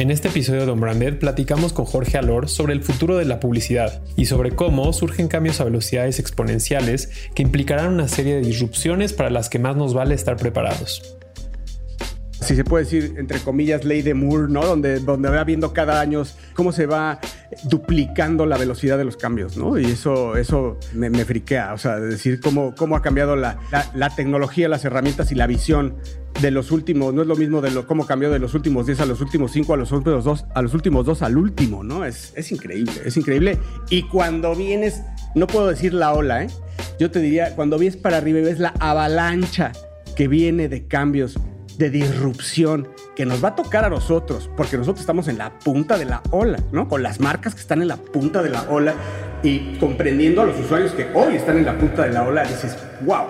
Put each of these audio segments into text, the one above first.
En este episodio de Unbranded platicamos con Jorge Alor sobre el futuro de la publicidad y sobre cómo surgen cambios a velocidades exponenciales que implicarán una serie de disrupciones para las que más nos vale estar preparados si se puede decir, entre comillas, ley de Moore, ¿no? Donde, donde va viendo cada año cómo se va duplicando la velocidad de los cambios, ¿no? Y eso, eso me, friquea, o sea, decir cómo, cómo ha cambiado la, la, tecnología, las herramientas y la visión de los últimos, no es lo mismo de lo, cómo cambió de los últimos 10 a los últimos 5, a los últimos 2, a los últimos 2 al último, ¿no? Es, es increíble, es increíble. Y cuando vienes, no puedo decir la ola, ¿eh? Yo te diría, cuando vienes para arriba y ves la avalancha que viene de cambios de disrupción que nos va a tocar a nosotros, porque nosotros estamos en la punta de la ola, ¿no? Con las marcas que están en la punta de la ola y comprendiendo a los usuarios que hoy están en la punta de la ola, dices, wow.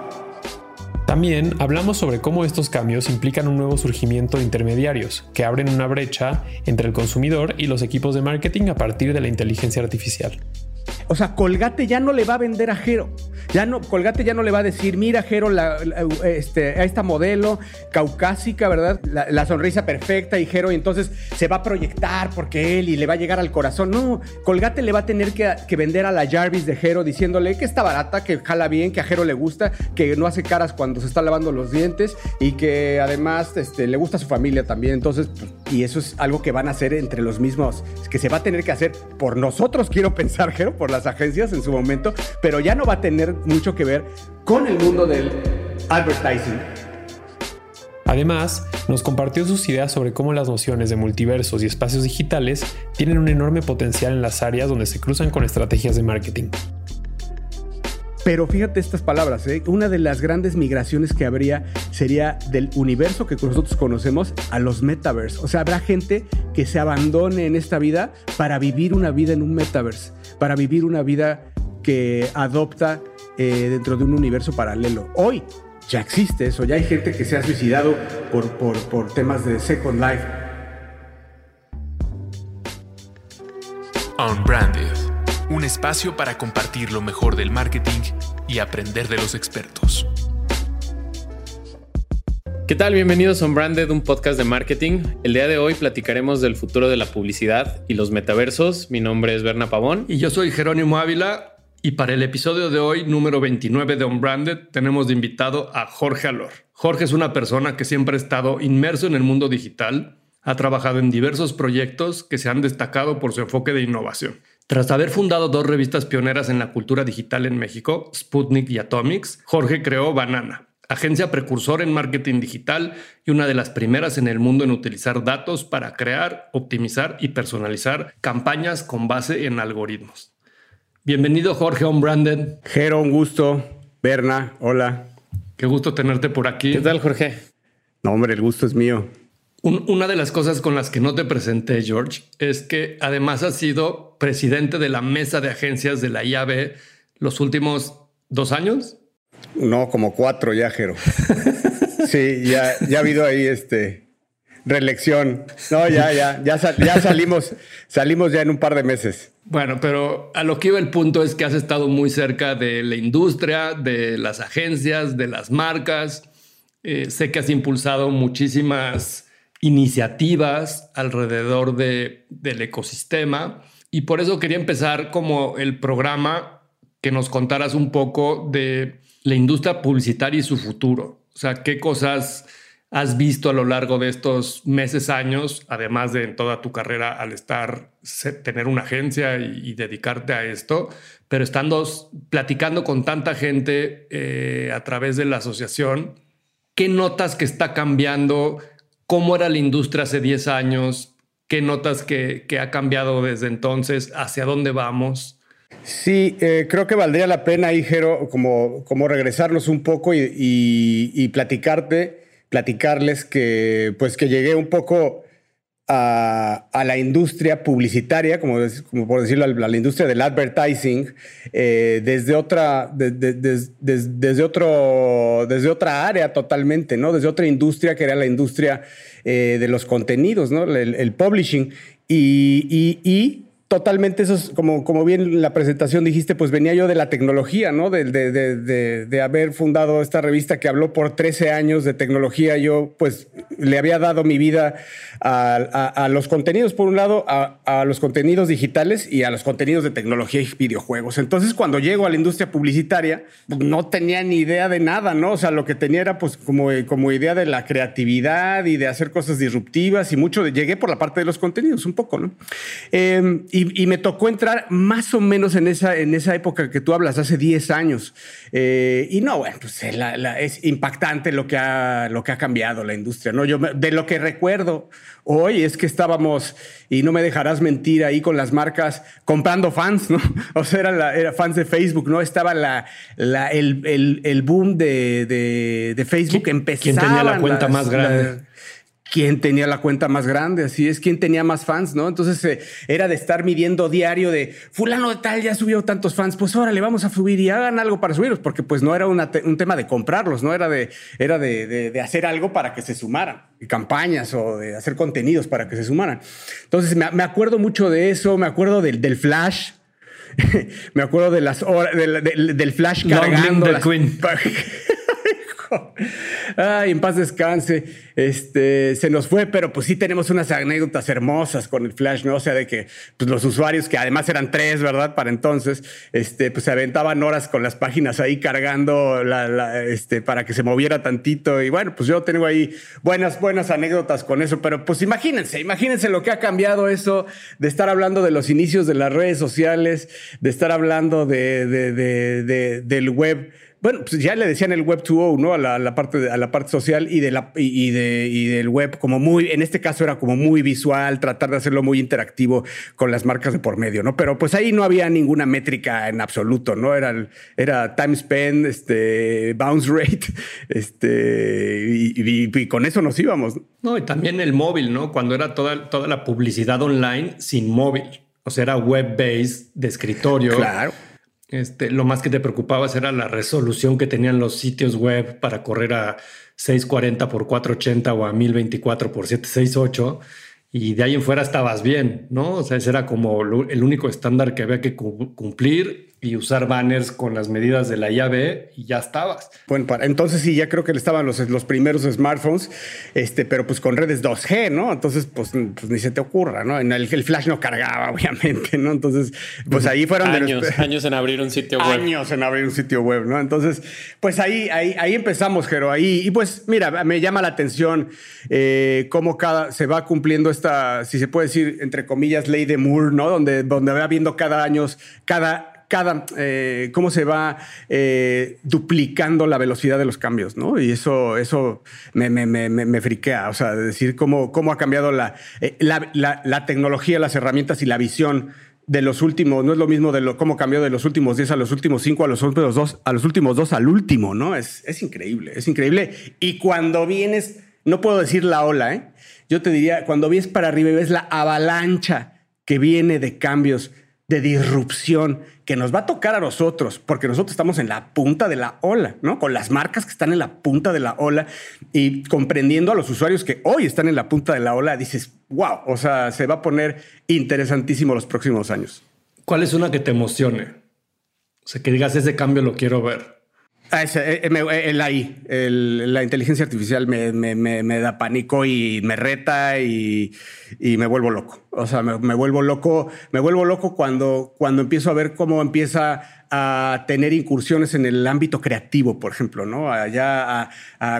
También hablamos sobre cómo estos cambios implican un nuevo surgimiento de intermediarios que abren una brecha entre el consumidor y los equipos de marketing a partir de la inteligencia artificial. O sea, Colgate ya no le va a vender a Jero. Ya no, Colgate ya no le va a decir, mira, Jero, la, este, a esta modelo caucásica, ¿verdad? La, sonrisa perfecta y Jero, y entonces se va a proyectar porque él y le va a llegar al corazón. No, Colgate le va a tener que, vender a la Jarvis de Jero diciéndole que está barata, que jala bien, que a Jero le gusta, que no hace caras cuando se está lavando los dientes y que además este, le gusta a su familia también. Entonces, pues, y eso es algo que van a hacer entre los mismos, que se va a tener que hacer por nosotros, quiero pensar, Jero, por las agencias en su momento, pero ya no va a tener mucho que ver con el mundo del advertising. Además, nos compartió sus ideas sobre cómo las nociones de multiversos y espacios digitales tienen un enorme potencial en las áreas donde se cruzan con estrategias de marketing. Pero fíjate estas palabras, ¿eh? una de las grandes migraciones que habría sería del universo que nosotros conocemos a los metaverse. O sea, habrá gente que se abandone en esta vida para vivir una vida en un metaverse, para vivir una vida que adopta eh, dentro de un universo paralelo. Hoy ya existe eso, ya hay gente que se ha suicidado por, por, por temas de Second Life. Unbranded, un espacio para compartir lo mejor del marketing y aprender de los expertos. ¿Qué tal? Bienvenidos a Unbranded, un podcast de marketing. El día de hoy platicaremos del futuro de la publicidad y los metaversos. Mi nombre es Berna Pavón. Y yo soy Jerónimo Ávila y para el episodio de hoy, número 29 de Unbranded, tenemos de invitado a Jorge Alor. Jorge es una persona que siempre ha estado inmerso en el mundo digital, ha trabajado en diversos proyectos que se han destacado por su enfoque de innovación. Tras haber fundado dos revistas pioneras en la cultura digital en México, Sputnik y Atomics, Jorge creó Banana, agencia precursora en marketing digital y una de las primeras en el mundo en utilizar datos para crear, optimizar y personalizar campañas con base en algoritmos. Bienvenido Jorge On Branded. Jero, un gusto. Berna, hola. Qué gusto tenerte por aquí. ¿Qué tal Jorge? No, hombre, el gusto es mío. una de las cosas con las que no te presenté, George, es que además has sido presidente de la mesa de agencias de la IAB los últimos dos años. No, como cuatro ya, Jero. sí, ya, ya ha habido ahí este reelección. No, ya, ya, ya, ya salimos, salimos ya en un par de meses. Bueno, pero a lo que iba el punto es que has estado muy cerca de la industria, de las agencias, de las marcas. Eh, sé que has impulsado muchísimas iniciativas alrededor de, del ecosistema y por eso quería empezar como el programa que nos contaras un poco de la industria publicitaria y su futuro. O sea, qué cosas has visto a lo largo de estos meses, años, además de en toda tu carrera al estar, tener una agencia y, dedicarte a esto, pero estando platicando con tanta gente eh, a través de la asociación, ¿qué notas que está cambiando? ¿Cómo era la industria hace 10 años? ¿Qué notas que, ha cambiado desde entonces? ¿Hacia dónde vamos? Sí, eh, creo que valdría la pena, Jero, como, como regresarnos un poco y, y platicarte platicarles que pues que llegué un poco a, la industria publicitaria, como, como por decirlo, a la, industria del advertising, eh, desde, otra, desde, otro, desde otra área totalmente, ¿no? Desde otra industria que era la industria eh, de los contenidos, ¿no? El, publishing. y Totalmente, eso es como, como bien en la presentación dijiste, pues venía yo de la tecnología, ¿no? De, de, de, de, haber fundado esta revista que habló por 13 años de tecnología. Yo, pues, le había dado mi vida a, a, los contenidos, por un lado, a, a, los contenidos digitales y a los contenidos de tecnología y videojuegos. Entonces, cuando llego a la industria publicitaria, pues, no tenía ni idea de nada, ¿no? O sea, lo que tenía era, pues, como, como idea de la creatividad y de hacer cosas disruptivas y mucho. De, llegué por la parte de los contenidos, un poco, ¿no? Eh, y, me tocó entrar más o menos en esa, en esa época que tú hablas, hace 10 años. Eh, y no, bueno, pues eh, es impactante lo que, ha, lo que ha cambiado la industria. ¿no? Yo de lo que recuerdo hoy es que estábamos, y no me dejarás mentir, ahí con las marcas comprando fans, ¿no? O sea, era, era fans de Facebook, ¿no? Estaba la, la el, el, boom de, de, de Facebook. Empezaba. ¿Quién tenía la cuenta más grande? Quién tenía la cuenta más grande, así es, quién tenía más fans, ¿no? Entonces eh, era de estar midiendo diario de fulano de tal ya subió tantos fans, pues ahora le vamos a subir y hagan algo para subirlos, porque pues no era un tema de comprarlos, no era de, era de, hacer algo para que se sumaran, campañas o de hacer contenidos para que se sumaran. Entonces me, acuerdo mucho de eso, me acuerdo del, del flash, me acuerdo de las horas, del, flash cargando. Las, Ay, en paz descanse. Este, se nos fue, pero pues sí tenemos unas anécdotas hermosas con el Flash, ¿no? O sea, de que pues, los usuarios, que además eran tres, ¿verdad? Para entonces, este, pues se aventaban horas con las páginas ahí cargando la, este, para que se moviera tantito. Y bueno, pues yo tengo ahí buenas, buenas anécdotas con eso, pero pues imagínense, imagínense lo que ha cambiado eso de estar hablando de los inicios de las redes sociales, de estar hablando de, de del web bueno, pues ya le decían el Web 2.0, ¿no? A la, parte, a la parte social y, de la, y, de, y del web, como muy, en este caso era como muy visual, tratar de hacerlo muy interactivo con las marcas de por medio, ¿no? Pero pues ahí no había ninguna métrica en absoluto, ¿no? Era, era time spent, este, bounce rate, este, y, con eso nos íbamos. No, y también el móvil, ¿no? Cuando era toda, toda la publicidad online sin móvil. O sea, era web-based de escritorio. Claro este, lo más que te preocupaba era la resolución que tenían los sitios web para correr a 640 por 480 o a 1024 por 768 y de ahí en fuera estabas bien, ¿no? O sea, ese era como el único estándar que había que cumplir y usar banners con las medidas de la llave y ya estabas. Bueno, para entonces sí, ya creo que estaban los, los primeros smartphones, este, pero pues con redes 2G, ¿no? Entonces, pues, pues ni se te ocurra, ¿no? En el, el, flash no cargaba, obviamente, ¿no? Entonces, pues ahí fueron años, años en abrir un sitio web. Años en abrir un sitio web, ¿no? Entonces, pues ahí, ahí, ahí empezamos, Jero, ahí. Y pues, mira, me llama la atención eh, cómo cada se va cumpliendo esta, si se puede decir, entre comillas, ley de Moore, ¿no? Donde, donde va viendo cada año, cada cada, eh, cómo se va eh, duplicando la velocidad de los cambios, ¿no? Y eso, eso me, friquea, o sea, decir cómo, cómo ha cambiado la, eh, la, la, tecnología, las herramientas y la visión de los últimos, no es lo mismo de lo, cómo cambió de los últimos 10 a los últimos 5, a los últimos dos, a los últimos dos al último, ¿no? Es, es increíble, es increíble. Y cuando vienes, no puedo decir la ola, ¿eh? Yo te diría, cuando vienes para arriba y ves la avalancha que viene de cambios, de disrupción que nos va a tocar a nosotros, porque nosotros estamos en la punta de la ola, ¿no? Con las marcas que están en la punta de la ola y comprendiendo a los usuarios que hoy están en la punta de la ola, dices, wow, o sea, se va a poner interesantísimo los próximos años. ¿Cuál es una que te emocione? O sea, que digas, ese cambio lo quiero ver. Ah, eh, eh, el AI, la inteligencia artificial me, da pánico y me reta y, me vuelvo loco. O sea, me, vuelvo loco, me vuelvo loco cuando, cuando empiezo a ver cómo empieza a tener incursiones en el ámbito creativo, por ejemplo, ¿no? Allá,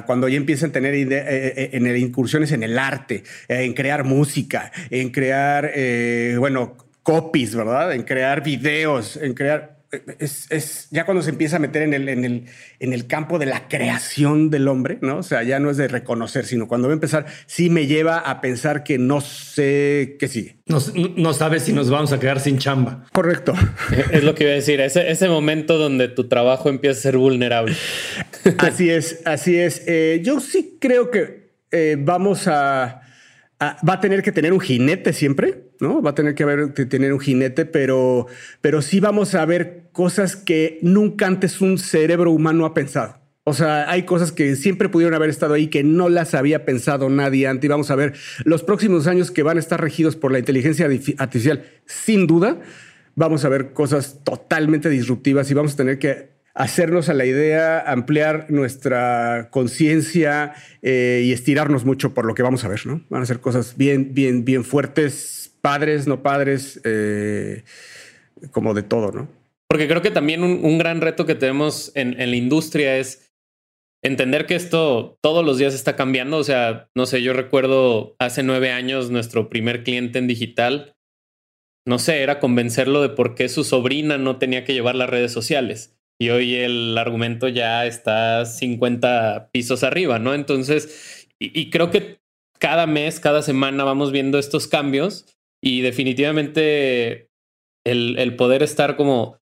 cuando ya empiezan a tener eh, en incursiones en el arte, en crear música, en crear, bueno, copies, ¿verdad? En crear videos, en crear es, ya cuando se empieza a meter en el, en, el, en el campo de la creación del hombre, ¿no? O sea, ya no es de reconocer, sino cuando va a empezar, sí me lleva a pensar que no sé qué sigue. No, no sabes si nos vamos a quedar sin chamba. Correcto. Es lo que iba a decir, ese, ese momento donde tu trabajo empieza a ser vulnerable. Así es, así es. Eh, yo sí creo que eh, vamos a va a tener que tener un jinete siempre, ¿no? Va a tener que, haber, tener un jinete, pero, pero sí vamos a ver cosas que nunca antes un cerebro humano ha pensado. O sea, hay cosas que siempre pudieron haber estado ahí que no las había pensado nadie antes. Y vamos a ver los próximos años que van a estar regidos por la inteligencia artificial, sin duda. Vamos a ver cosas totalmente disruptivas y vamos a tener que hacernos a la idea, ampliar nuestra conciencia eh, y estirarnos mucho por lo que vamos a ver, ¿no? Van a ser cosas bien, bien, bien fuertes, padres, no padres, eh, como de todo, ¿no? Porque creo que también un, gran reto que tenemos en, la industria es entender que esto todos los días está cambiando. O sea, no sé, yo recuerdo hace nueve años nuestro primer cliente en digital, no sé, era convencerlo de por qué su sobrina no tenía que llevar las redes sociales y hoy el argumento ya está 50 pisos arriba, ¿no? Entonces, y, creo que cada mes, cada semana vamos viendo estos cambios y definitivamente el, poder estar como,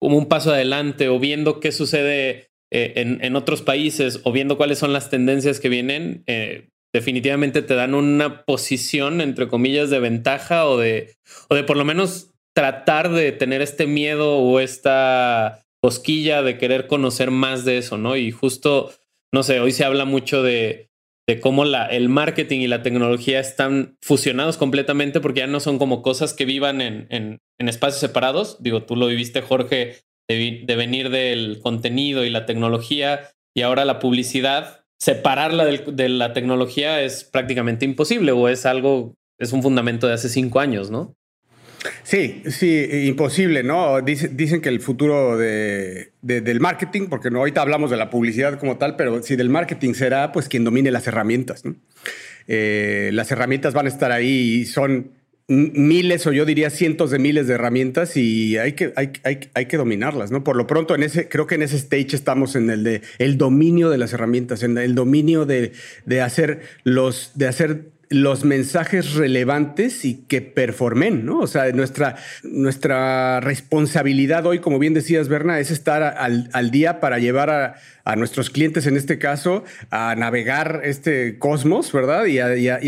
como un paso adelante o viendo qué sucede eh, en, otros países o viendo cuáles son las tendencias que vienen, eh, definitivamente te dan una posición, entre comillas, de ventaja o de, o de por lo menos tratar de tener este miedo o esta cosquilla de querer conocer más de eso, ¿no? Y justo, no sé, hoy se habla mucho de, de cómo la, el marketing y la tecnología están fusionados completamente porque ya no son como cosas que vivan en, en, en espacios separados. Digo, tú lo viviste, Jorge, de, de, venir del contenido y la tecnología y ahora la publicidad. Separarla de la tecnología es prácticamente imposible o es algo, es un fundamento de hace cinco años, ¿no? Sí, sí, imposible, ¿no? dicen que el futuro de, del marketing, porque no, ahorita hablamos de la publicidad como tal, pero sí del marketing será pues quien domine las herramientas. Eh, las herramientas van a estar ahí y son miles o yo diría cientos de miles de herramientas y hay que, hay, hay, que dominarlas, ¿no? Por lo pronto, en ese, creo que en ese stage estamos en el de el dominio de las herramientas, en el dominio de, de hacer los, de hacer los mensajes relevantes y que performen, ¿no? O sea, nuestra, nuestra responsabilidad hoy, como bien decías, Berna, es estar al, día para llevar a, nuestros clientes, en este caso, a navegar este cosmos, ¿verdad? Y,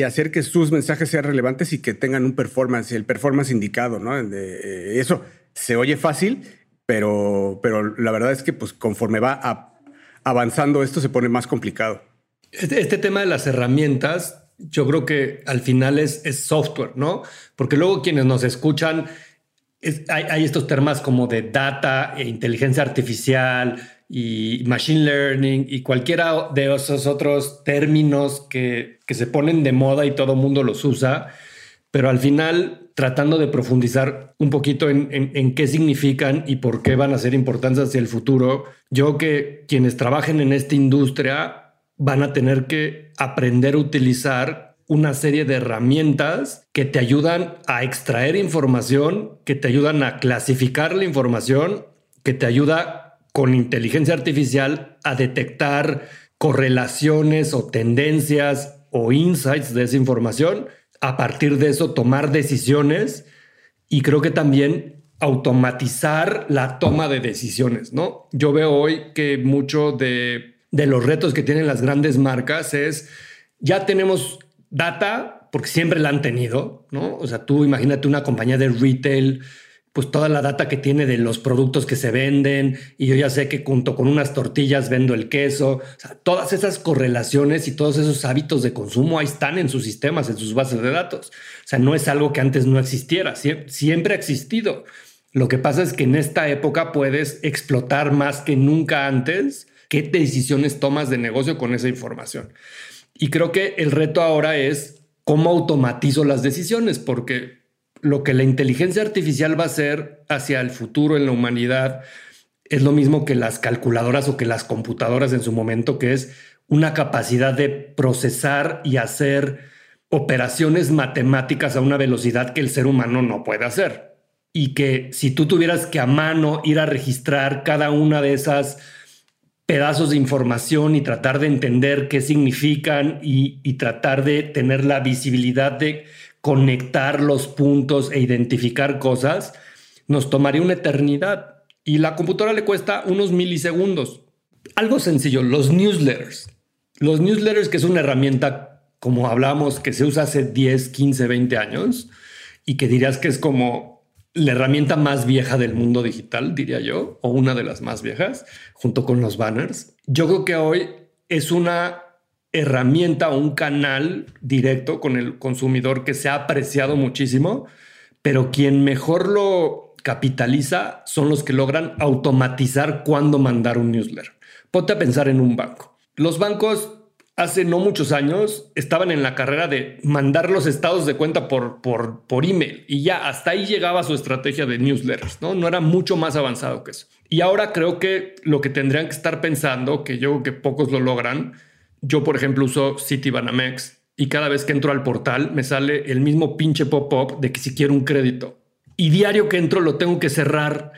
hacer que sus mensajes sean relevantes y que tengan un performance, el performance indicado, ¿no? Eh, eso se oye fácil, pero, pero la verdad es que, pues, conforme va avanzando esto, se pone más complicado. Este, este tema de las herramientas yo creo que al final es, software, ¿no? Porque luego quienes nos escuchan, hay, estos temas como de data e inteligencia artificial y machine learning y cualquiera de esos otros términos que, se ponen de moda y todo mundo los usa, pero al final tratando de profundizar un poquito en, en, qué significan y por qué van a ser importantes hacia el futuro, yo que quienes trabajen en esta industria van a tener que aprender a utilizar una serie de herramientas que te ayudan a extraer información, que te ayudan a clasificar la información, que te ayuda con inteligencia artificial a detectar correlaciones o tendencias o insights de esa información, a partir de eso tomar decisiones y creo que también automatizar la toma de decisiones, ¿no? Yo veo hoy que mucho de de los retos que tienen las grandes marcas es, ya tenemos data, porque siempre la han tenido, ¿no? O sea, tú imagínate una compañía de retail, pues toda la data que tiene de los productos que se venden, y yo ya sé que junto con unas tortillas vendo el queso, o sea, todas esas correlaciones y todos esos hábitos de consumo ahí están en sus sistemas, en sus bases de datos. O sea, no es algo que antes no existiera, siempre ha existido. Lo que pasa es que en esta época puedes explotar más que nunca antes qué decisiones tomas de negocio con esa información. Y creo que el reto ahora es cómo automatizo las decisiones, porque lo que la inteligencia artificial va a hacer hacia el futuro en la humanidad es lo mismo que las calculadoras o que las computadoras en su momento, que es una capacidad de procesar y hacer operaciones matemáticas a una velocidad que el ser humano no puede hacer. Y que si tú tuvieras que a mano ir a registrar cada una de esas pedazos de información y tratar de entender qué significan y, tratar de tener la visibilidad de conectar los puntos e identificar cosas, nos tomaría una eternidad. Y la computadora le cuesta unos milisegundos. Algo sencillo, los newsletters. Los newsletters, que es una herramienta como hablamos, que se usa hace 10, 15, 20 años y que dirías que es como la herramienta más vieja del mundo digital, diría yo, o una de las más viejas, junto con los banners. Yo creo que hoy es una herramienta o un canal directo con el consumidor que se ha apreciado muchísimo, pero quien mejor lo capitaliza son los que logran automatizar cuándo mandar un newsletter. Ponte a pensar en un banco. Los bancos hace no muchos años estaban en la carrera de mandar los estados de cuenta por, por, por email y ya hasta ahí llegaba su estrategia de newsletters, ¿no? No era mucho más avanzado que eso. Y ahora creo que lo que tendrían que estar pensando, que yo que pocos lo logran, yo por ejemplo uso Citibanamex y cada vez que entro al portal me sale el mismo pinche pop-up de que si quiero un crédito. Y diario que entro lo tengo que cerrar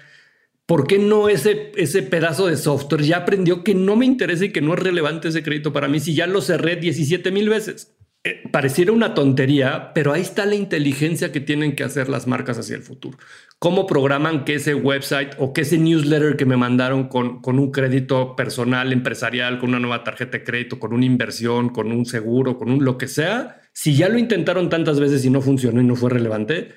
¿Por qué no ese, ese pedazo de software ya aprendió que no me interesa y que no es relevante ese crédito para mí si ya lo cerré 17 mil veces? Eh, pareciera una tontería, pero ahí está la inteligencia que tienen que hacer las marcas hacia el futuro. ¿Cómo programan que ese website o que ese newsletter que me mandaron con, con un crédito personal, empresarial, con una nueva tarjeta de crédito, con una inversión, con un seguro, con un lo que sea, si ya lo intentaron tantas veces y no funcionó y no fue relevante,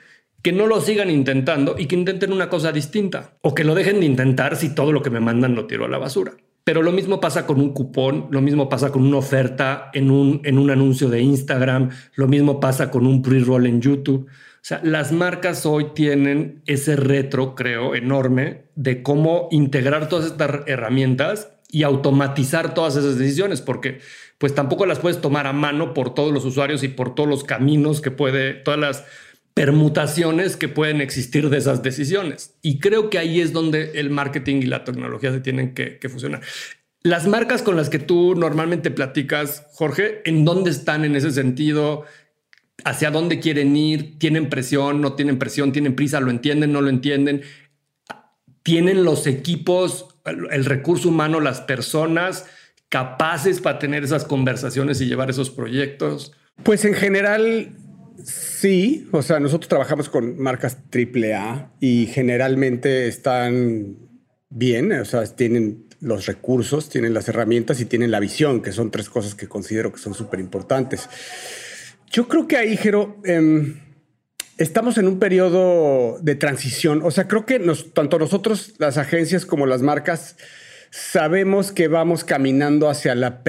que no lo sigan intentando y que intenten una cosa distinta o que lo dejen de intentar si todo lo que me mandan lo tiro a la basura. Pero lo mismo pasa con un cupón, lo mismo pasa con una oferta en un, en un anuncio de Instagram, lo mismo pasa con un pre-roll en YouTube. O sea, las marcas hoy tienen ese retro, creo, enorme de cómo integrar todas estas herramientas y automatizar todas esas decisiones, porque pues tampoco las puedes tomar a mano por todos los usuarios y por todos los caminos que puede, todas las permutaciones que pueden existir de esas decisiones. Y creo que ahí es donde el marketing y la tecnología se tienen que, fusionar. Las marcas con las que tú normalmente platicas, Jorge, ¿en dónde están en ese sentido? ¿Hacia dónde quieren ir? ¿Tienen presión? ¿No tienen presión? ¿Tienen prisa? ¿Lo entienden? ¿No lo entienden? ¿Tienen los equipos, el recurso humano, las personas capaces para tener esas conversaciones y llevar esos proyectos? Pues en general Sí, o sea, nosotros trabajamos con marcas AAA y generalmente están bien, o sea, tienen los recursos, tienen las herramientas y tienen la visión, que son tres cosas que considero que son súper importantes. Yo creo que ahí, Jero, em, estamos en un periodo de transición. O sea, creo que tanto nosotros, las agencias como las marcas, sabemos que vamos caminando hacia la,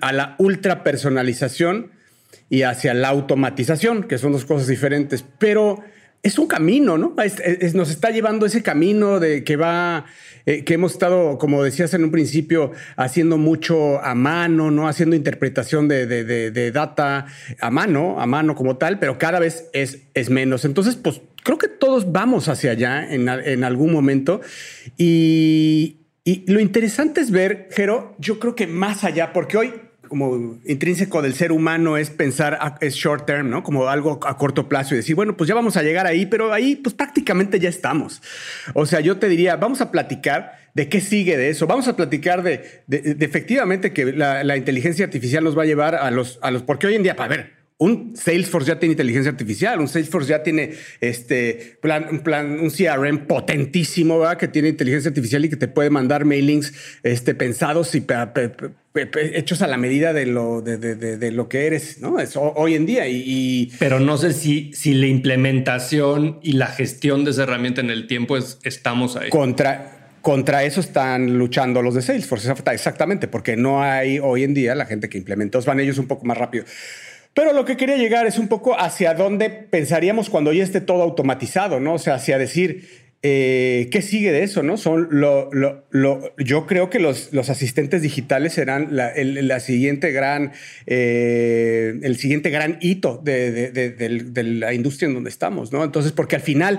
a la ultra personalización y hacia la automatización, que son dos cosas diferentes, pero es un camino, ¿no? nos está llevando ese camino de que va, eh, que hemos estado, como decías en un principio, haciendo mucho a mano, ¿no? Haciendo interpretación de, data a mano, a mano como tal, pero cada vez es, es menos. Entonces, pues creo que todos vamos hacia allá en, en algún momento y, y lo interesante es ver, Jero, yo creo que más allá, porque hoy como intrínseco del ser humano es pensar, es short term, ¿no? Como algo a corto plazo y decir, bueno, pues ya vamos a llegar ahí, pero ahí pues prácticamente ya estamos. O sea, yo te diría, vamos a platicar de qué sigue de eso. Vamos a platicar de, efectivamente que la, la, inteligencia artificial nos va a llevar a los, a los, porque hoy en día, para ver, un Salesforce ya tiene inteligencia artificial, un Salesforce ya tiene este plan, un plan, un CRM potentísimo, ¿verdad? que tiene inteligencia artificial y que te puede mandar mailings este, pensados y hechos a la medida de lo, de, lo que eres, ¿no? Es hoy en día. Y, Pero no sé si, si la implementación y la gestión de esa herramienta en el tiempo es, estamos ahí. Contra, contra eso están luchando los de Salesforce, exactamente, porque no hay hoy en día la gente que implementa. Van ellos un poco más rápido. Pero lo que quería llegar es un poco hacia dónde pensaríamos cuando ya esté todo automatizado, ¿no? O sea, hacia decir, eh, ¿qué sigue de eso? ¿no? Son lo, yo creo que los, los asistentes digitales serán la, la siguiente gran, eh, el siguiente gran hito de, de, la industria en donde estamos, ¿no? Entonces, porque al final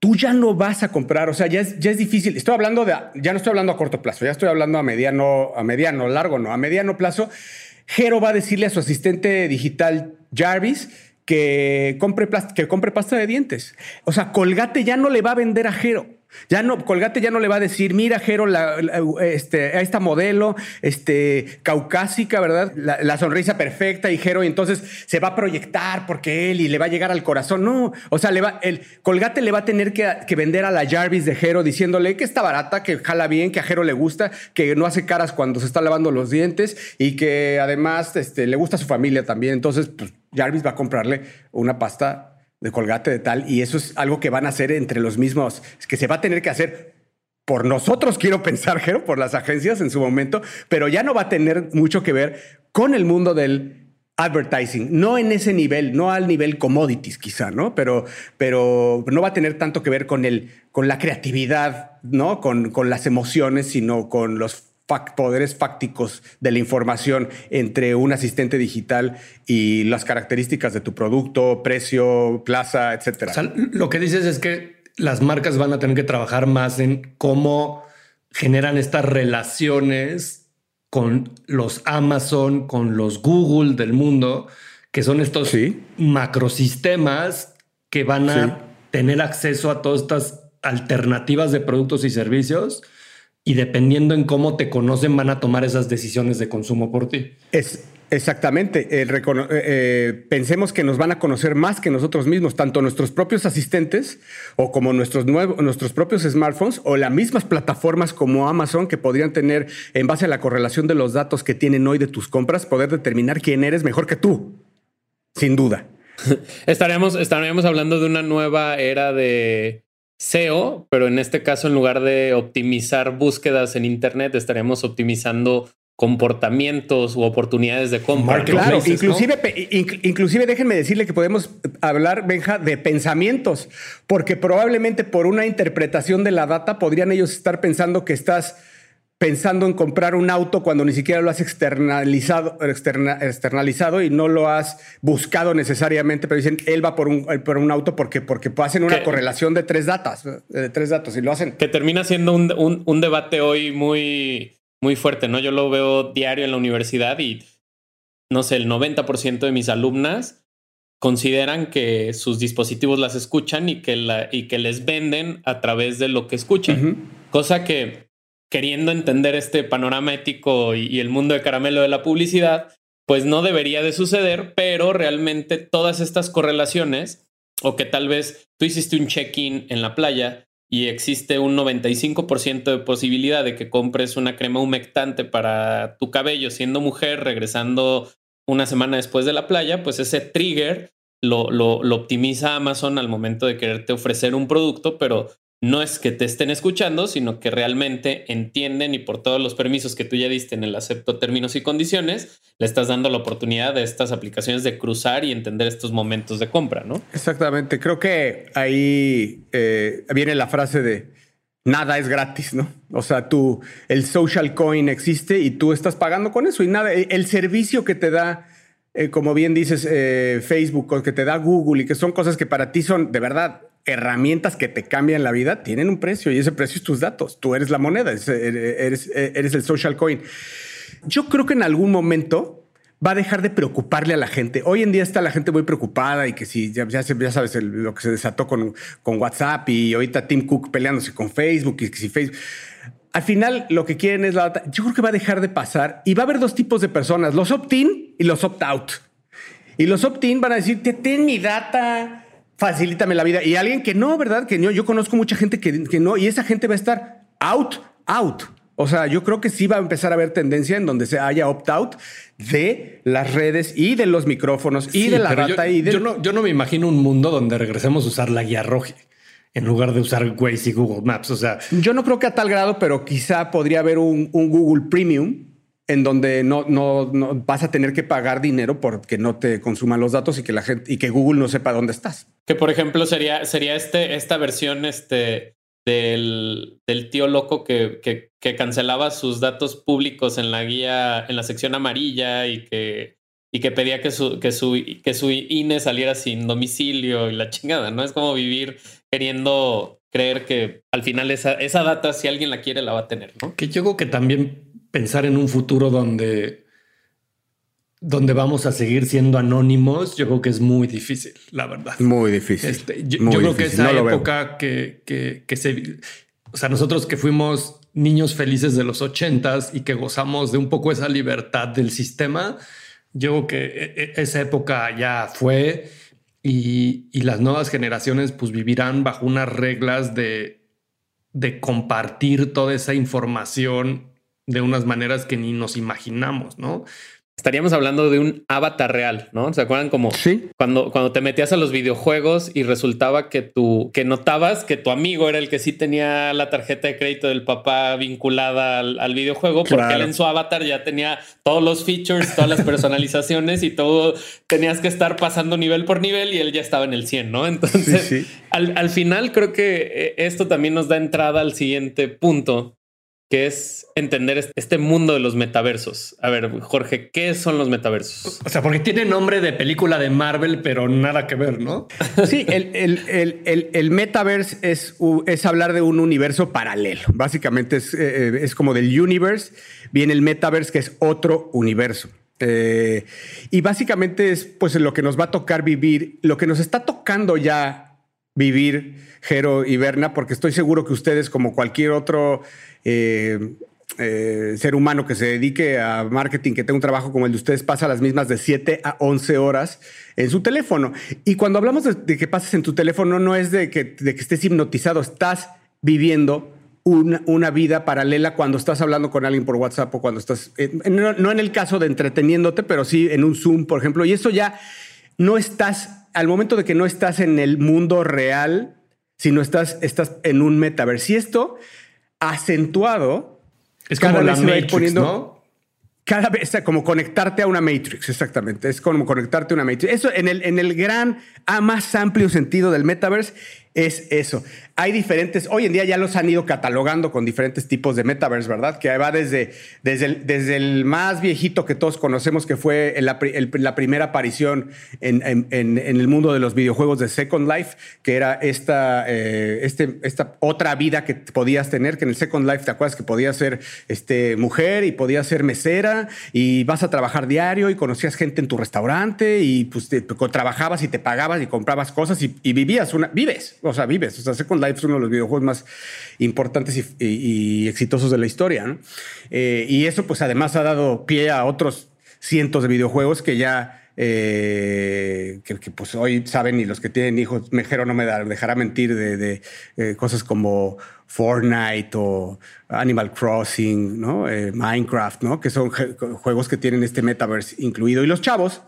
tú ya no vas a comprar, o sea, ya es, ya es difícil. Estoy hablando de, ya no estoy hablando a corto plazo, ya estoy hablando a mediano, a mediano, largo, no, a mediano plazo Jero va a decirle a su asistente digital Jarvis que compre, que compre pasta de dientes. O sea, Colgate ya no le va a vender a Jero. Ya no, Colgate ya no le va a decir, mira, Jero, este, a esta modelo, este, caucásica, ¿verdad? La, sonrisa perfecta y Jero, y entonces se va a proyectar porque él y le va a llegar al corazón. No, o sea, va, Colgate le va a tener que, vender a la Jarvis de Jero diciéndole que está barata, que jala bien, que a Jero le gusta, que no hace caras cuando se está lavando los dientes y que además este, le gusta a su familia también. Entonces, pues, Jarvis va a comprarle una pasta de colgate de tal, y eso es algo que van a hacer entre los mismos, que se va a tener que hacer por nosotros, quiero pensar, Jero, por las agencias en su momento, pero ya no va a tener mucho que ver con el mundo del advertising, no en ese nivel, no al nivel commodities quizá, ¿no? Pero, pero no va a tener tanto que ver con, el, con la creatividad, ¿no? Con, con las emociones, sino con los poderes fácticos de la información entre un asistente digital y las características de tu producto, precio, plaza, etcétera. lo que dices es que las marcas van a tener que trabajar más en cómo generan estas relaciones con los Amazon, con los Google del mundo, que son estos macrosistemas que van a tener acceso a todas estas alternativas de productos y servicios y dependiendo en cómo te conocen van a tomar esas decisiones de consumo por ti. Es exactamente. Eh, eh, pensemos que nos van a conocer más que nosotros mismos, tanto nuestros propios asistentes o como nuestros, nuevos, nuestros propios smartphones o las mismas plataformas como Amazon que podrían tener, en base a la correlación de los datos que tienen hoy de tus compras, poder determinar quién eres mejor que tú. Sin duda. estaríamos, estaríamos hablando de una nueva era de SEO, pero en este caso, en lugar de optimizar búsquedas en Internet, estaríamos optimizando comportamientos u oportunidades de compra. Claro, inclusive, inclusive déjenme decirle que podemos hablar, Benja, de pensamientos, porque probablemente por una interpretación de la data podrían ellos estar pensando que estás pensando en comprar un auto cuando ni siquiera lo has externalizado, externalizado y no lo has buscado necesariamente, pero dicen, él va por un, por un auto porque, porque hacen una correlación de tres datos, de tres datos y lo hacen. Que termina siendo un, un, debate hoy muy, muy fuerte, ¿no? Yo lo veo diario en la universidad y, no sé, el 90% de mis alumnas consideran que sus dispositivos las escuchan y que, la, y que les venden a través de lo que escuchan. Cosa que queriendo entender este panorama ético y, el mundo de caramelo de la publicidad, pues no debería de suceder, pero realmente todas estas correlaciones, o que tal vez tú hiciste un check-in en la playa y existe un 95% de posibilidad de que compres una crema humectante para tu cabello siendo mujer, regresando una semana después de la playa, pues ese trigger lo, lo, lo optimiza Amazon al momento de quererte ofrecer un producto, pero no es que te estén escuchando, sino que realmente entienden y por todos los permisos que tú ya diste en el acepto términos y condiciones, le estás dando la oportunidad de estas aplicaciones de cruzar y entender estos momentos de compra, ¿no? Exactamente. Creo que ahí eh, viene la frase de nada es gratis, ¿no? O sea, tú, el social coin existe y tú estás pagando con eso y nada, el servicio que te da eh, como bien dices, eh, Facebook que te da Google y que son cosas que para ti son de verdad herramientas que te cambian la vida, tienen un precio y ese precio es tus datos. Tú eres la moneda, eres, eres, el social coin. Yo creo que en algún momento va a dejar de preocuparle a la gente. Hoy en día está la gente muy preocupada y que si ya, ya, sabes lo que se desató con, con WhatsApp y ahorita Tim Cook peleándose con Facebook y que si Facebook al final lo que quieren es la data. Yo creo que va a dejar de pasar y va a haber dos tipos de personas, los opt-in y los opt-out. Y los opt-in van a decir, ten mi data, facilítame la vida. Y alguien que no, ¿verdad? Que no, yo conozco mucha gente que, que no, y esa gente va a estar out, out. O sea, yo creo que sí va a empezar a haber tendencia en donde se haya opt-out de las redes y de los micrófonos y de la data. Yo, y yo, no, yo no me imagino un mundo donde regresemos a usar la guía roja en lugar de usar Waze y Google Maps. O sea, yo no creo que a tal grado, pero quizá podría haber un, Google Premium en donde no, no, vas a tener que pagar dinero porque no te consuman los datos y que la gente y que Google no sepa dónde estás. Que por ejemplo sería, sería este, esta versión este, del, del tío loco que, que, que, cancelaba sus datos públicos en la guía, en la sección amarilla y que, y que pedía que su, que su, que su INE saliera sin domicilio y la chingada, ¿no? Es como vivir queriendo creer que al final esa, esa data, si alguien la quiere, la va a tener, ¿no? Que yo creo que también pensar en un futuro donde donde vamos a seguir siendo anónimos, yo creo que es muy difícil, la verdad. Muy difícil. Este, yo, creo que esa época que, que, que, se... O sea, nosotros que fuimos niños felices de los ochentas y que gozamos de un poco esa libertad del sistema, yo creo que e, e, esa época ya fue y, y las nuevas generaciones pues vivirán bajo unas reglas de, de compartir toda esa información de unas maneras que ni nos imaginamos, ¿no? estaríamos hablando de un avatar real, ¿no? ¿Se acuerdan como cuando, cuando te metías a los videojuegos y resultaba que tú, que notabas que tu amigo era el que sí tenía la tarjeta de crédito del papá vinculada al, videojuego, porque él en su avatar ya tenía todos los features, todas las personalizaciones y todo, tenías que estar pasando nivel por nivel y él ya estaba en el 100, ¿no? Entonces, Al, al final creo que eh, esto también nos da entrada al siguiente punto, que es entender este mundo de los metaversos. A ver, Jorge, ¿qué son los metaversos? O sea, porque tiene nombre de película de Marvel, pero nada que ver, ¿no? Sí, el, el, el, metaverse es, es, hablar de un universo paralelo. Básicamente es, eh, es, como del universe, viene el metaverse, que es otro universo. Eh, y básicamente es pues lo que nos va a tocar vivir, lo que nos está tocando ya vivir, Jero y Berna, porque estoy seguro que ustedes, como cualquier otro eh, eh, ser humano que se dedique a marketing, que tenga un trabajo como el de ustedes, pasa las mismas de 7 a 11 horas en su teléfono. Y cuando hablamos de, que pases en tu teléfono, no es de que, de que estés hipnotizado, estás viviendo una, una, vida paralela cuando estás hablando con alguien por WhatsApp o cuando estás, no, no, en el caso de entreteniéndote, pero sí en un Zoom, por ejemplo. Y eso ya no estás, al momento de que no estás en el mundo real, sino estás, estás en un metaverso. Y esto acentuado. Es como la Matrix, ¿no? Cada vez, como conectarte a una Matrix, exactamente. Es como conectarte a una Matrix. Eso en el, en el gran, a más amplio sentido del metaverse es eso. Hay diferentes, hoy en día ya los han ido catalogando con diferentes tipos de metaverse, ¿verdad? Que va desde, desde, el, desde el más viejito que todos conocemos, que fue la, primera aparición en, el mundo de los videojuegos de Second Life, que era esta, eh, este, esta otra vida que podías tener, que en el Second Life te acuerdas que podías ser este, mujer y podías ser mesera y vas a trabajar diario y conocías gente en tu restaurante y pues trabajabas y te pagabas y comprabas cosas y, y vivías una, vives o sea, vives. O sea, Second Life es uno de los videojuegos más importantes y, exitosos de la historia. Eh, y eso, pues, además ha dado pie a otros cientos de videojuegos que ya eh, que, pues hoy saben y los que tienen hijos, Mejero no me dejará mentir de, eh, cosas como Fortnite o Animal Crossing, ¿no? Minecraft, ¿no? Que son juegos que tienen este metaverse incluido. Y los chavos,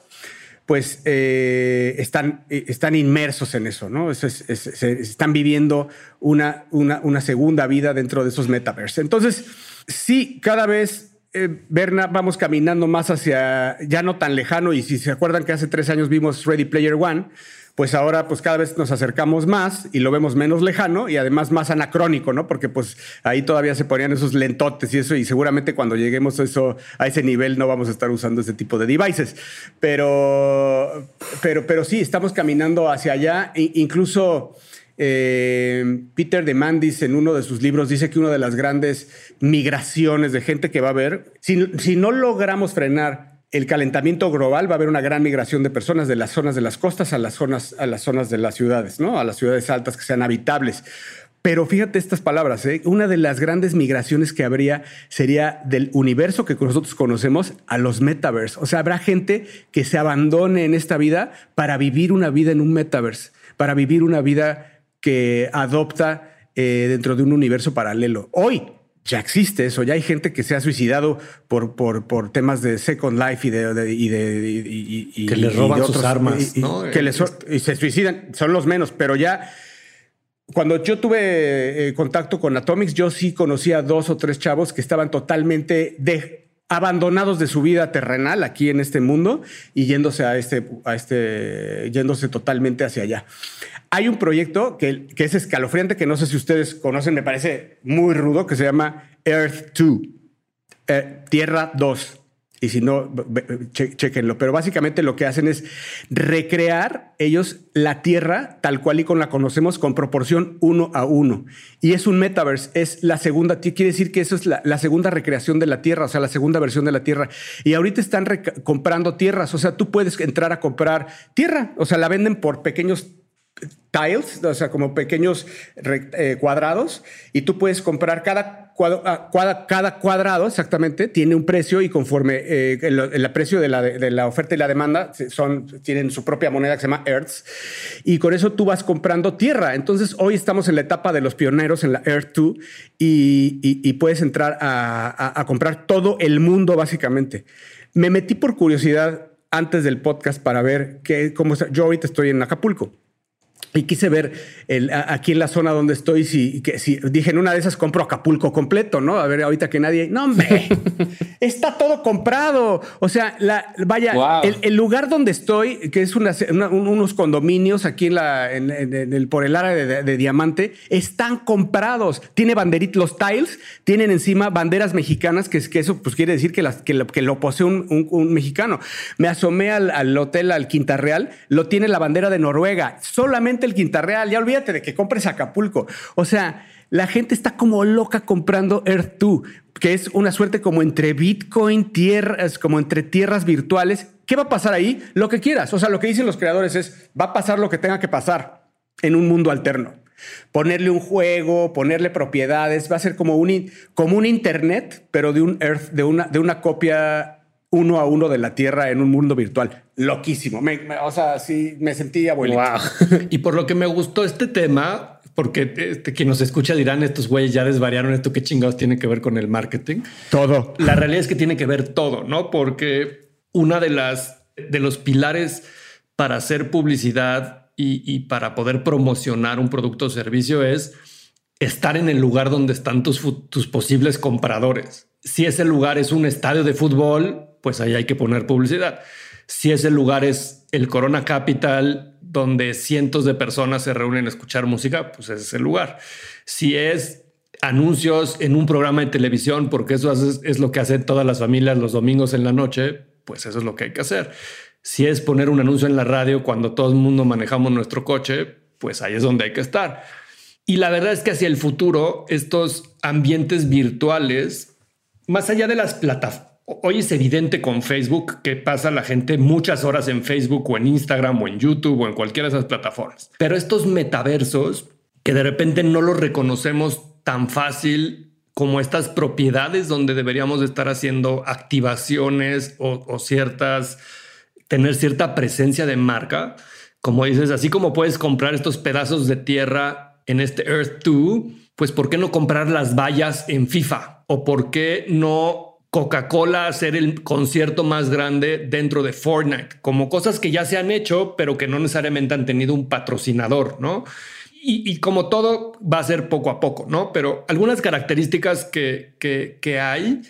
pues eh, están, eh, están inmersos en eso, ¿no? están viviendo una, una, segunda vida dentro de esos metaversos. Entonces, sí, cada vez, eh, Berna, vamos caminando más hacia, ya no tan lejano, y si se acuerdan que hace tres años vimos Ready Player One, pues ahora pues cada vez nos acercamos más y lo vemos menos lejano y además más anacrónico, ¿no? Porque pues ahí todavía se ponían esos lentotes y eso y seguramente cuando lleguemos a, ese nivel no vamos a estar usando ese tipo de devices. Pero, pero, pero sí, estamos caminando hacia allá. Incluso... Eh, Peter de Mandis en uno de sus libros dice que una de las grandes migraciones de gente que va a haber, si no logramos frenar el calentamiento global va a haber una gran migración de personas de las zonas de las costas a las zonas, a las zonas de las ciudades, ¿no? A las ciudades altas que sean habitables. Pero fíjate estas palabras, ¿eh? una de las grandes migraciones que habría sería del universo que nosotros conocemos a los metaverse. O sea, habrá gente que se abandone en esta vida para vivir una vida en un metaverse, para vivir una vida que adopta eh, dentro de un universo paralelo. Hoy ya existe eso, ya hay gente que se ha suicidado por, por, por temas de Second Life y de... y de que les roban sus armas, Que les, y se suicidan, son los menos, pero ya... Cuando yo tuve eh, contacto con Atomics, yo sí conocía dos o tres chavos que estaban totalmente de, abandonados de su vida terrenal aquí en este mundo y yéndose a este, a este, yéndose totalmente hacia allá. Hay un proyecto que, que, es escalofriante, que no sé si ustedes conocen, me parece muy rudo, que se llama Earth 2, eh, Tierra 2. Y si no, chequenlo. Pero básicamente lo que hacen es recrear ellos la Tierra tal cual y con la conocemos con proporción uno a uno. Y es un metaverse, es la segunda, quiere decir que eso es la, segunda recreación de la Tierra, o sea, la segunda versión de la Tierra. Y ahorita están comprando tierras, o sea, tú puedes entrar a comprar tierra, o sea, la venden por pequeños tiles, o sea, como pequeños eh, cuadrados, y tú puedes comprar cada, ah, cada cuadrado exactamente, tiene un precio y conforme eh, el, precio de la, oferta y la demanda son, tienen su propia moneda que se llama Earths, y con eso tú vas comprando tierra. Entonces, hoy estamos en la etapa de los pioneros en la Earth 2 y, puedes entrar a, a comprar todo el mundo básicamente. Me metí por curiosidad antes del podcast para ver qué, cómo está. Yo ahorita estoy en Acapulco y quise ver el, aquí en la zona donde estoy, si, que, si dije en una de esas compro Acapulco completo, ¿no? A ver, ahorita que nadie, no, hombre, está todo comprado. O sea, la, vaya, el, lugar donde estoy, que es unos condominios aquí en, la, en, el, por el área de, Diamante, están comprados. Tiene banderitos, los tiles tienen encima banderas mexicanas, que, es, que eso pues quiere decir que, las, que, lo, que lo posee un, mexicano. Me asomé al, al hotel, al Quinta Real, lo tiene la bandera de Noruega. Solamente el Quinta Real, ya olvídate de que compres Acapulco. O sea, la gente está como loca comprando Earth 2, que es una suerte como entre Bitcoin, tierras, como entre tierras virtuales. ¿Qué va a pasar ahí? Lo que quieras. O sea, lo que dicen los creadores es, va a pasar lo que tenga que pasar en un mundo alterno. Ponerle un juego, ponerle propiedades, va a ser como un, como un Internet, pero de un Earth, de una, de una copia uno a uno de la Tierra en un mundo virtual. Loquísimo. o sea, sí, me sentí abuelito. y por lo que me gustó este tema, porque este, quien nos escucha dirán, estos güeyes ya desvariaron esto, qué chingados tiene que ver con el marketing. Todo. La realidad es que tiene que ver todo, ¿no? Porque una de las, de los pilares para hacer publicidad y, y para poder promocionar un producto o servicio es estar en el lugar donde están tus, tus posibles compradores. Si ese lugar es un estadio de fútbol, pues ahí hay que poner publicidad. Si ese lugar es el Corona Capital, donde cientos de personas se reúnen a escuchar música, pues ese es el lugar. Si es anuncios en un programa de televisión, porque eso es, lo que hacen todas las familias los domingos en la noche, pues eso es lo que hay que hacer. Si es poner un anuncio en la radio cuando todo el mundo manejamos nuestro coche, pues ahí es donde hay que estar. Y la verdad es que hacia el futuro, estos ambientes virtuales, más allá de las plataformas, Hoy es evidente con Facebook que pasa la gente muchas horas en Facebook o en Instagram o en YouTube o en cualquiera de esas plataformas. Pero estos metaversos que de repente no los reconocemos tan fácil como estas propiedades donde deberíamos estar haciendo activaciones o, ciertas, tener cierta presencia de marca. Como dices, así como puedes comprar estos pedazos de tierra en este Earth 2, pues ¿por qué no comprar las vallas en FIFA? ¿O por qué no Coca-Cola hacer el concierto más grande dentro de Fortnite, como cosas que ya se han hecho, pero que no necesariamente han tenido un patrocinador, ¿no? Y, como todo va a ser poco a poco, ¿no? Pero algunas características que, que, hay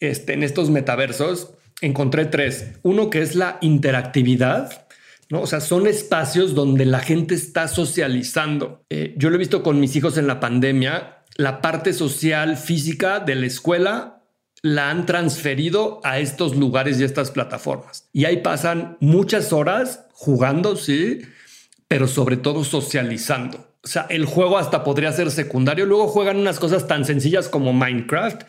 este, en estos metaversos, encontré tres. Uno que es la interactividad, ¿no? O sea, son espacios donde la gente está socializando. Eh, yo lo he visto con mis hijos en la pandemia, la parte social, física de la escuela la han transferido a estos lugares y estas plataformas. Y ahí pasan muchas horas jugando, sí, pero sobre todo socializando. O sea, el juego hasta podría ser secundario. Luego juegan unas cosas tan sencillas como Minecraft,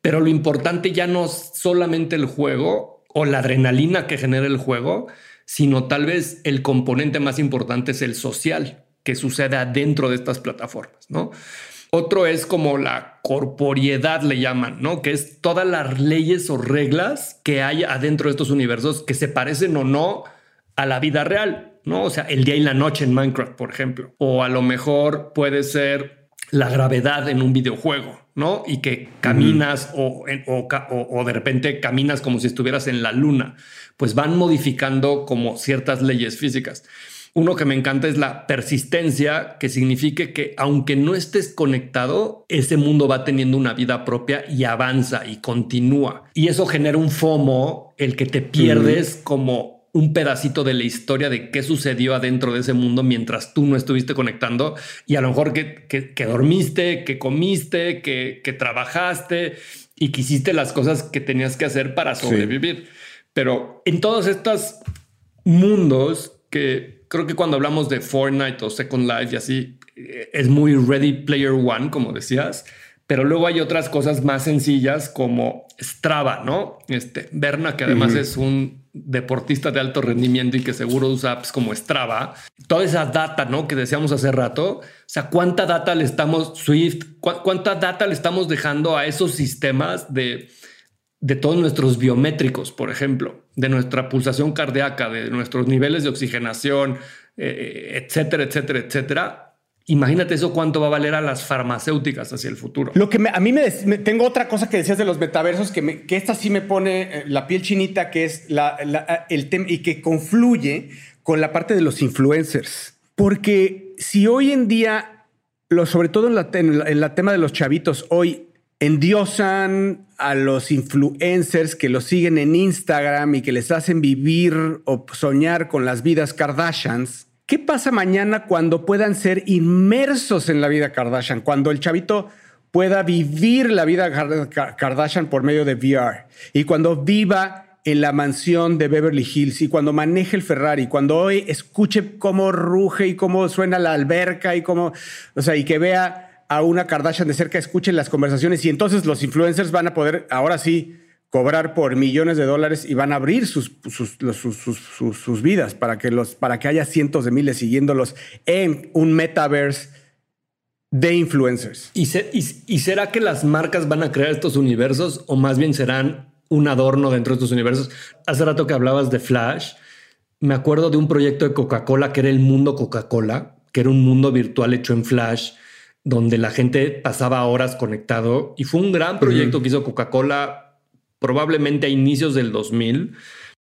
pero lo importante ya no es solamente el juego o la adrenalina que genera el juego, sino tal vez el componente más importante es el social que sucede adentro de estas plataformas, ¿no? Otro es como la corporiedad, le llaman, ¿no? Que es todas las leyes o reglas que hay adentro de estos universos que se parecen o no a la vida real, ¿no? O sea, el día y la noche en Minecraft, por ejemplo. O a lo mejor puede ser la gravedad en un videojuego, ¿no? Y que caminas o, o, de repente caminas como si estuvieras en la luna, pues van modificando como ciertas leyes físicas. Uno que me encanta es la persistencia, que significa que aunque no estés conectado, ese mundo va teniendo una vida propia y avanza y continúa. Y eso genera un FOMO, el que te pierdes como un pedacito de la historia de qué sucedió adentro de ese mundo mientras tú no estuviste conectando y a lo mejor que, que, dormiste, que comiste, que, que, trabajaste y que hiciste las cosas que tenías que hacer para sobrevivir. Pero en todos estos mundos que creo que cuando hablamos de Fortnite o Second Life y así, eh, es muy Ready Player One, como decías, pero luego hay otras cosas más sencillas como Strava, ¿no? Este, Berna, que además es un deportista de alto rendimiento y que seguro usa apps como Strava, toda esa data, ¿no? Que decíamos hace rato, o sea, ¿cuánta data le estamos, Swift, cuánta data le estamos dejando a esos sistemas de, de todos nuestros biométricos, por ejemplo, de nuestra pulsación cardíaca, de nuestros niveles de oxigenación, eh, etcétera, etcétera, etcétera? Imagínate eso cuánto va a valer a las farmacéuticas hacia el futuro. Lo que a mí me, tengo otra cosa que decías de los metaversos que, me, que esta sí me pone eh, la piel chinita, que es la, el tema y que confluye con la parte de los influencers. Porque si hoy en día, lo, sobre todo en la, en la tema de los chavitos, hoy endiosan a los influencers que los siguen en Instagram y que les hacen vivir o soñar con las vidas Kardashians ¿Qué pasa mañana cuando puedan ser inmersos en la vida Kardashian? Cuando el chavito pueda vivir la vida Kardashian por medio de VR y cuando viva en la mansión de Beverly Hills y cuando maneje el Ferrari, cuando hoy escuche cómo ruge y cómo suena la alberca y cómo, o sea, y que vea a una Kardashian de cerca, escuchen las conversaciones y entonces los influencers van a poder, ahora sí, cobrar por millones de dólares y van a abrir sus, sus, vidas para que, los, para que haya cientos de miles siguiéndolos en un metaverse de influencers. ¿Y, ¿Y, será que las marcas van a crear estos universos o más bien serán un adorno dentro de estos universos? Hace rato que hablabas de Flash, me acuerdo de un proyecto de Coca-Cola que era el mundo Coca-Cola, que era un mundo virtual hecho en Flash donde la gente pasaba horas conectado y fue un gran proyecto que hizo Coca-Cola probablemente a inicios del 2000.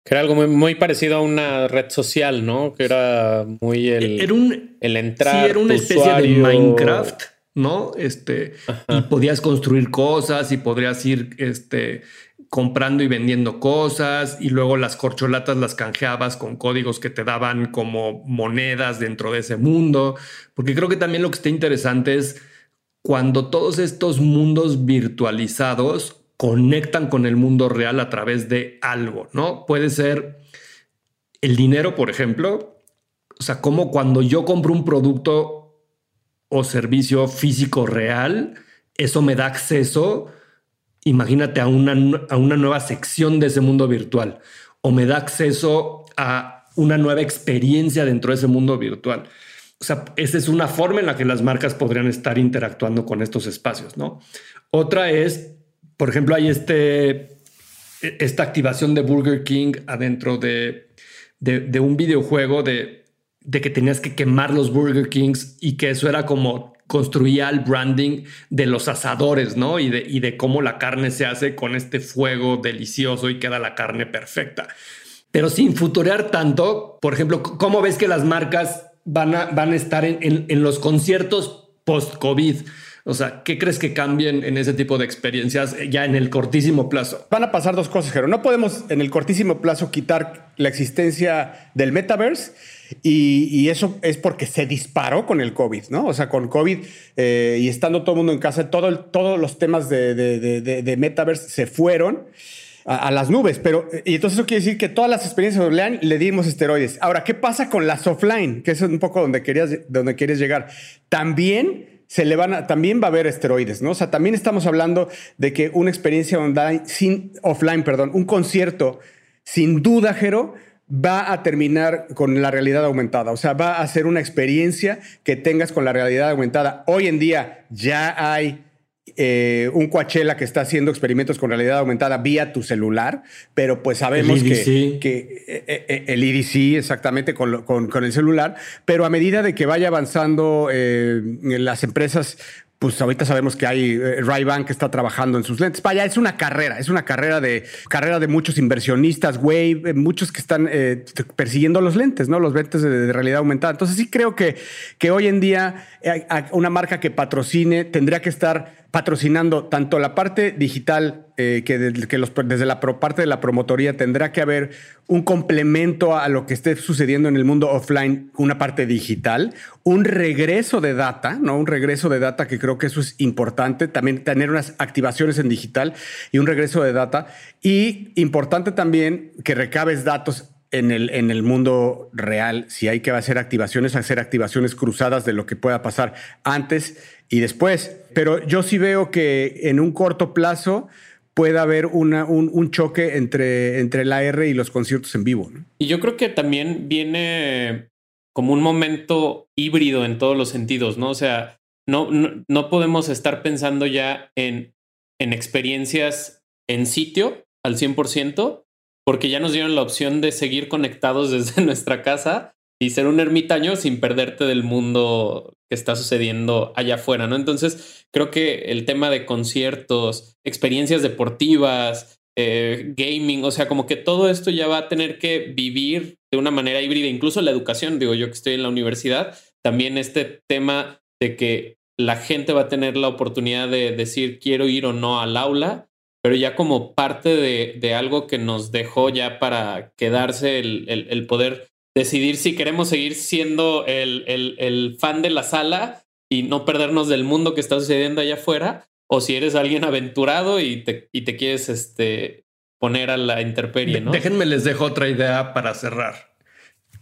Que era algo muy, parecido a una red social, ¿no? Que era muy el, era un, el entrar. Sí, era una especie de Minecraft, ¿no? Este, y podías construir cosas y podrías ir este, comprando y vendiendo cosas y luego las corcholatas las canjeabas con códigos que te daban como monedas dentro de ese mundo. Porque creo que también lo que está interesante es cuando todos estos mundos virtualizados conectan con el mundo real a través de algo, ¿no? Puede ser el dinero, por ejemplo. O sea, como cuando yo compro un producto o servicio físico real, eso me da acceso, imagínate, a una, a una nueva sección de ese mundo virtual, o me da acceso a una nueva experiencia dentro de ese mundo virtual. O sea, esa es una forma en la que las marcas podrían estar interactuando con estos espacios, ¿no? Otra es por ejemplo, hay este, e, esta activación de Burger King adentro de, de, un videojuego de, de, que tenías que quemar los Burger Kings y que eso era como construía el branding de los asadores, ¿no? Y de, y de cómo la carne se hace con este fuego delicioso y queda la carne perfecta. Pero sin futurear tanto, por ejemplo, ¿cómo ves que las marcas van a, van a estar en, en los conciertos post-COVID? O sea, ¿qué crees que cambien en ese tipo de experiencias ya en el cortísimo plazo? Van a pasar dos cosas, Jero. No podemos en el cortísimo plazo quitar la existencia del metaverse y, eso es porque se disparó con el COVID, ¿no? O sea, con COVID eh, y estando todo el mundo en casa, todo todos los temas de, de, metaverse se fueron. A, las nubes, pero y entonces eso quiere decir que todas las experiencias online le dimos esteroides. Ahora, ¿qué pasa con las offline? Que es un poco donde querías, donde quieres llegar. También se le van también va a haber esteroides, ¿no? O sea, también estamos hablando de que una experiencia online, sin, offline, perdón, un concierto, sin duda, Jero, va a terminar con la realidad aumentada. O sea, va a ser una experiencia que tengas con la realidad aumentada. Hoy en día ya hay eh, un Coachella que está haciendo experimentos con realidad aumentada vía tu celular, pero pues sabemos que, que eh, eh, el EDC exactamente con, con, el celular, pero a medida de que vaya avanzando las empresas pues ahorita sabemos que hay Ray-Ban que está trabajando en sus lentes. Vaya, es una carrera, es una carrera de carrera de muchos inversionistas, Wave, muchos que están persiguiendo los lentes, ¿no? Los lentes de, realidad aumentada. Entonces sí creo que, que hoy en día una marca que patrocine tendría que estar patrocinando tanto la parte digital, eh, que, desde la parte de la promotoría tendrá que haber un complemento a lo que esté sucediendo en el mundo offline, una parte digital, un regreso de data, ¿no? Un regreso de data que creo que eso es importante, también tener unas activaciones en digital y un regreso de data. Y importante también que recabes datos en el mundo real, si hay que hacer activaciones, hacer activaciones cruzadas de lo que pueda pasar antes y después. Pero yo sí veo que en un corto plazo pueda haber una, un, choque entre, entre la R y los conciertos en vivo. Y yo creo que también viene como un momento híbrido en todos los sentidos, ¿no? O sea, no, no, podemos estar pensando ya en, en experiencias en sitio al 100%, porque ya nos dieron la opción de seguir conectados desde nuestra casa y ser un ermitaño sin perderte del mundo que está sucediendo allá afuera, ¿no? Entonces, creo que el tema de conciertos, experiencias deportivas, eh, gaming, o sea, como que todo esto ya va a tener que vivir de una manera híbrida, incluso la educación, digo yo que estoy en la universidad, también este tema de que la gente va a tener la oportunidad de decir quiero ir o no al aula, pero ya como parte de, algo que nos dejó ya para quedarse el, el poder decidir si queremos seguir siendo el, fan de la sala y no perdernos del mundo que está sucediendo allá afuera, o si eres alguien aventurado y te, y te quieres este, poner a la intemperie, ¿no? Déjenme les dejo otra idea para cerrar.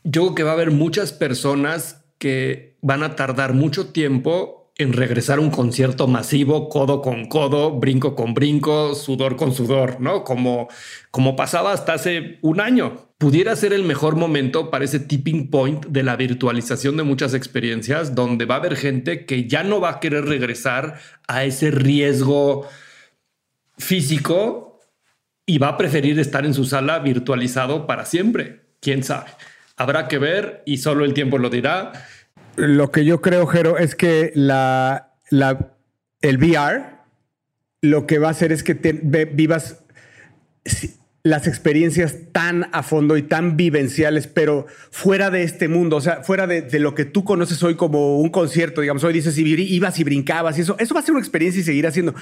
Yo creo que va a haber muchas personas que van a tardar mucho tiempo en regresar a un concierto masivo, codo con codo, brinco con brinco, sudor con sudor, ¿no? Como, como pasaba hasta hace un año. Pudiera ser el mejor momento para ese tipping point de la virtualización de muchas experiencias, donde va a haber gente que ya no va a querer regresar a ese riesgo físico y va a preferir estar en su sala virtualizado para siempre. ¿Quién sabe? Habrá que ver y solo el tiempo lo dirá. Lo que yo creo, Jero, es que la, el VR lo que va a hacer es que vivas las experiencias tan a fondo y tan vivenciales, pero fuera de este mundo, o sea, fuera de, lo que tú conoces hoy como un concierto, digamos, hoy dices, ibas y brincabas y eso, eso va a ser una experiencia y seguirá siendo.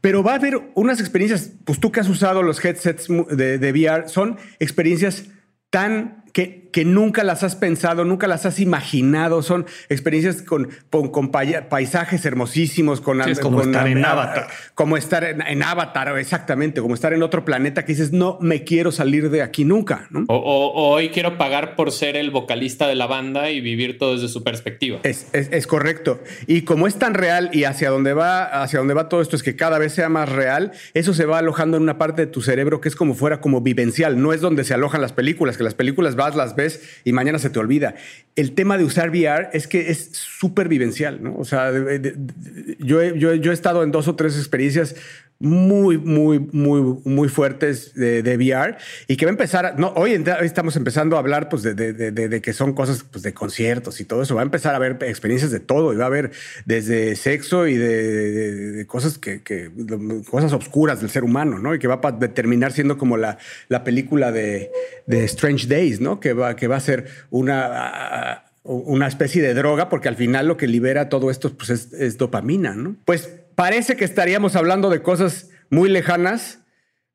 Pero va a haber unas experiencias, pues tú que has usado los headsets de VR, son experiencias tan que, que, nunca las has pensado, nunca las has imaginado. Son experiencias con, con, paisajes hermosísimos, con, es como estar en Avatar. Como estar en, Avatar, exactamente, como estar en otro planeta que dices, no me quiero salir de aquí nunca. O, hoy quiero pagar por ser el vocalista de la banda y vivir todo desde su perspectiva. Es, es, correcto. Y como es tan real y hacia dónde va, hacia dónde va todo esto es que cada vez sea más real, eso se va alojando en una parte de tu cerebro que es como fuera como vivencial. No es donde se alojan las películas, que las películas las ves y mañana se te olvida. El tema de usar VR es que es súper vivencial, ¿no? O sea, yo, yo, yo he estado en dos o tres experiencias muy, muy, muy, muy fuertes de, de, VR y que va a empezar, no, hoy, estamos empezando a hablar pues de, de, de, que son cosas pues, de conciertos y todo eso, va a empezar a haber experiencias de todo y va a haber desde sexo y de, cosas que, que, cosas oscuras del ser humano, ¿no? Y que va a terminar siendo como la, la película de, Strange Days, ¿no? Que va, que va a ser una una especie de droga, porque al final lo que libera todo esto pues es, es dopamina, ¿no? Pues parece que estaríamos hablando de cosas muy lejanas,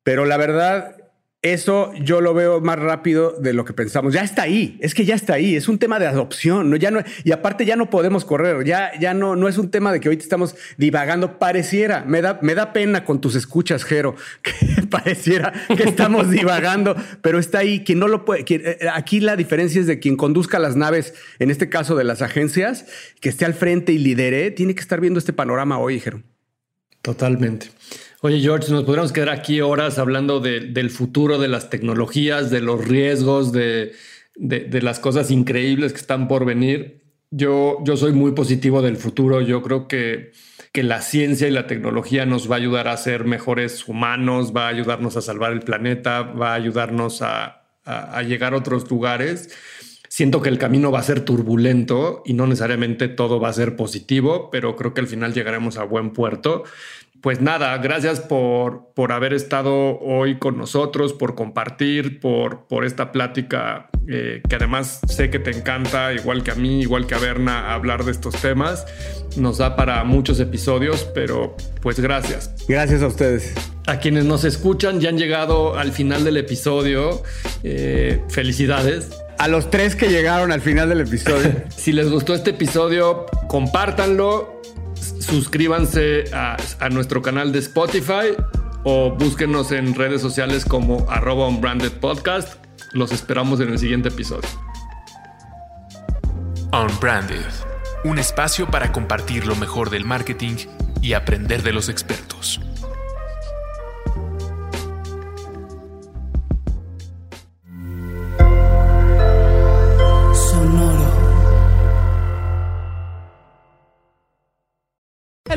pero la verdad, eso yo lo veo más rápido de lo que pensamos. Ya está ahí, es que ya está ahí, es un tema de adopción, ¿no? Ya no, y aparte ya no podemos correr, ya, ya no, no es un tema de que ahorita estamos divagando, pareciera, me da, me da pena con tus escuchas, Jero, que pareciera que estamos divagando, pero está ahí, quien no lo puede, eh, aquí la diferencia es de quien conduzca las naves, en este caso de las agencias, que esté al frente y lidere, tiene que estar viendo este panorama hoy, Jero. Totalmente. Oye, George, nos podríamos quedar aquí horas hablando del futuro de las tecnologías, de los riesgos, de, las cosas increíbles que están por venir. Yo, yo soy muy positivo del futuro. Yo creo que, que la ciencia y la tecnología nos va a ayudar a ser mejores humanos, va a ayudarnos a salvar el planeta, va a ayudarnos a, a llegar a otros lugares siento que el camino va a ser turbulento y no necesariamente todo va a ser positivo, pero creo que al final llegaremos a buen puerto pues nada, gracias por, por haber estado hoy con nosotros, por compartir, por, por esta plática eh, que además sé que te encanta, igual que a mí, igual que a Berna, hablar de estos temas. Nos da para muchos episodios, pero pues gracias. Gracias a ustedes. A quienes nos escuchan ya han llegado al final del episodio. Eh, felicidades. A los tres que llegaron al final del episodio. si les gustó este episodio, compártanlo, suscríbanse a, a nuestro canal de Spotify o búsquenos en redes sociales como arroba unbranded podcast. Los esperamos en el siguiente episodio. Unbranded, un espacio para compartir lo mejor del marketing y aprender de los expertos.